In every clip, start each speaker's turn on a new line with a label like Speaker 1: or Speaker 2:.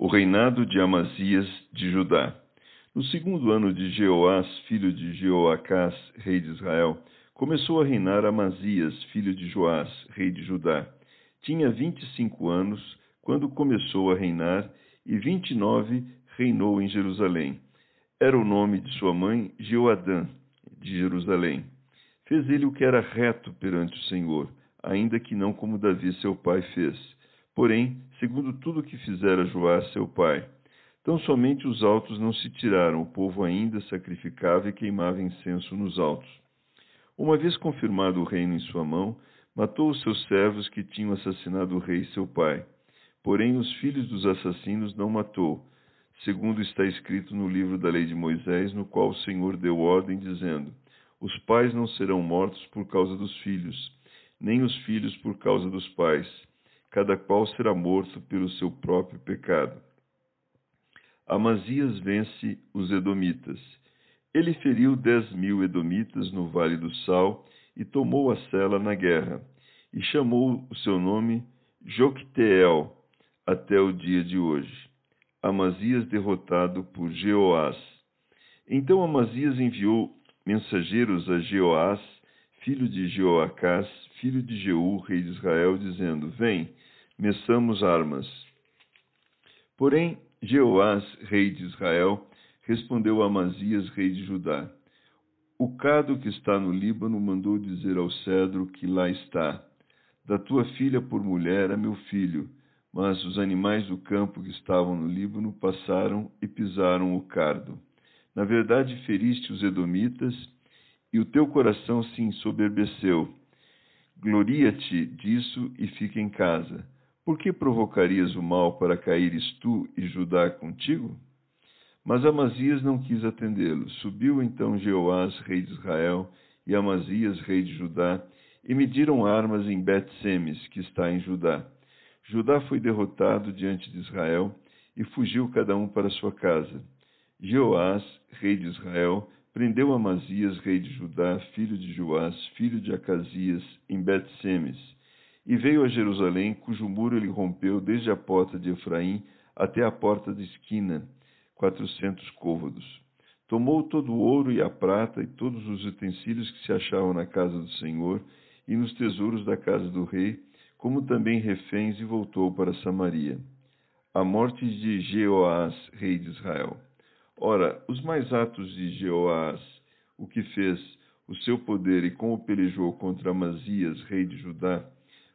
Speaker 1: o reinado de Amazias de Judá. No segundo ano de Jeoás, filho de Jeoacás, rei de Israel, começou a reinar Amazias, filho de Joás, rei de Judá. Tinha vinte e cinco anos quando começou a reinar, e vinte e nove reinou em Jerusalém. Era o nome de sua mãe Jeoadã, de Jerusalém. Fez ele o que era reto perante o Senhor, ainda que não como Davi seu pai fez porém, segundo tudo o que fizera Joás seu pai. Tão somente os altos não se tiraram, o povo ainda sacrificava e queimava incenso nos altos. Uma vez confirmado o reino em sua mão, matou os seus servos que tinham assassinado o rei seu pai. Porém, os filhos dos assassinos não matou, segundo está escrito no livro da lei de Moisés, no qual o Senhor deu ordem, dizendo: Os pais não serão mortos por causa dos filhos, nem os filhos por causa dos pais cada qual será morto pelo seu próprio pecado. Amazias vence os Edomitas. Ele feriu dez mil Edomitas no Vale do Sal e tomou a cela na guerra, e chamou o seu nome Jocteel até o dia de hoje. Amazias derrotado por Jeoás. Então Amazias enviou mensageiros a Jeoás, filho de Jeoacás, filho de Jeú, rei de Israel, dizendo: Vem, meçamos armas. Porém, Jeoás, rei de Israel, respondeu a Amazias, rei de Judá: O cado que está no Líbano mandou dizer ao cedro que lá está: Da tua filha por mulher a meu filho. Mas os animais do campo que estavam no Líbano passaram e pisaram o cardo. Na verdade, feriste os edomitas, e o teu coração se ensoberbeceu. Gloria-te disso e fica em casa por que provocarias o mal para caíres tu e Judá contigo? Mas Amazias não quis atendê-lo. Subiu então Jeoás, rei de Israel, e Amazias, rei de Judá, e mediram armas em Bet-Semes, que está em Judá. Judá foi derrotado diante de Israel, e fugiu cada um para sua casa. Jeoás, rei de Israel, prendeu Amazias, rei de Judá, filho de Joás, filho de Acasias, em Bet-Semes e veio a Jerusalém, cujo muro ele rompeu desde a porta de Efraim até a porta de esquina, quatrocentos côvados. Tomou todo o ouro e a prata e todos os utensílios que se achavam na casa do Senhor e nos tesouros da casa do rei, como também reféns, e voltou para Samaria. A morte de Jeoás, rei de Israel. Ora, os mais atos de Jeoás, o que fez, o seu poder e como pelejou contra Amazias, rei de Judá,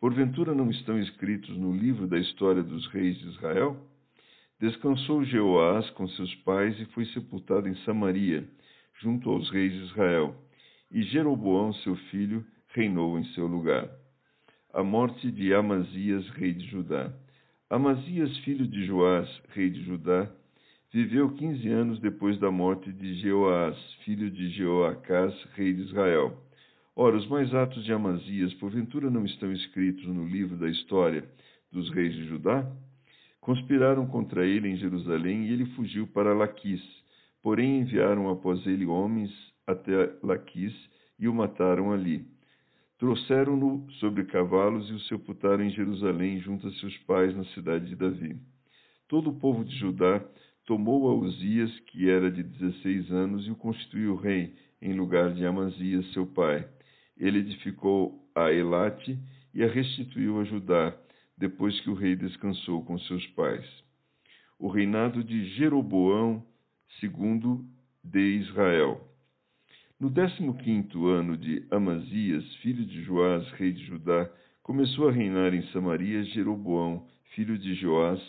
Speaker 1: Porventura não estão escritos no livro da história dos reis de Israel? Descansou Jeoás com seus pais e foi sepultado em Samaria, junto aos reis de Israel. E Jeroboão, seu filho, reinou em seu lugar. A morte de Amazias, rei de Judá. Amazias, filho de Joás, rei de Judá, viveu quinze anos depois da morte de Jeoás, filho de Jeoacás, rei de Israel. Ora, os mais atos de Amazias, porventura não estão escritos no livro da história dos reis de Judá? Conspiraram contra ele em Jerusalém e ele fugiu para Laquis. Porém enviaram após ele homens até Laquis e o mataram ali. Trouxeram-no sobre cavalos e o sepultaram em Jerusalém junto a seus pais na cidade de Davi. Todo o povo de Judá tomou a Uzias, que era de dezesseis anos, e o constituiu rei, em lugar de Amazias, seu pai. Ele edificou a Elate e a restituiu a Judá, depois que o rei descansou com seus pais. O reinado de Jeroboão II de Israel. No décimo quinto ano de Amazias, filho de Joás, rei de Judá, começou a reinar em Samaria Jeroboão, filho de Joás,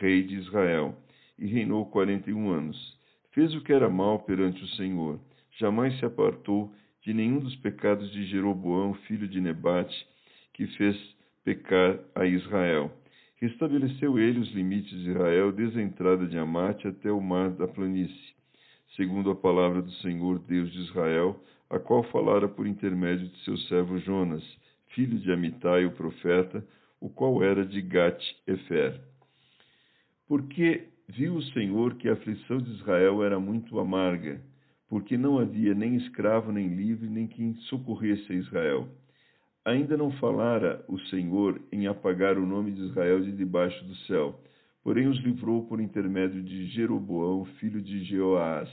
Speaker 1: rei de Israel, e reinou quarenta e um anos. Fez o que era mal perante o Senhor, jamais se apartou de nenhum dos pecados de Jeroboão, filho de Nebate, que fez pecar a Israel. Restabeleceu ele os limites de Israel, desde a entrada de Amate até o mar da planície, segundo a palavra do Senhor Deus de Israel, a qual falara por intermédio de seu servo Jonas, filho de Amitai, o profeta, o qual era de Gat-Efer. Porque viu o Senhor que a aflição de Israel era muito amarga, porque não havia nem escravo nem livre, nem quem socorresse a Israel. Ainda não falara o Senhor em apagar o nome de Israel de debaixo do céu, porém os livrou por intermédio de Jeroboão, filho de Jeoás.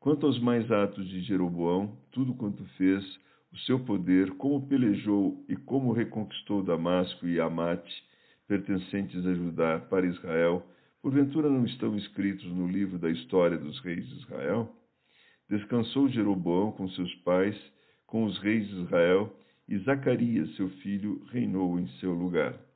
Speaker 1: Quanto aos mais atos de Jeroboão, tudo quanto fez, o seu poder, como pelejou e como reconquistou Damasco e Amate, pertencentes a Judá, para Israel, porventura não estão escritos no livro da história dos reis de Israel? Descansou Jeroboão com seus pais, com os reis de Israel, e Zacarias, seu filho, reinou em seu lugar.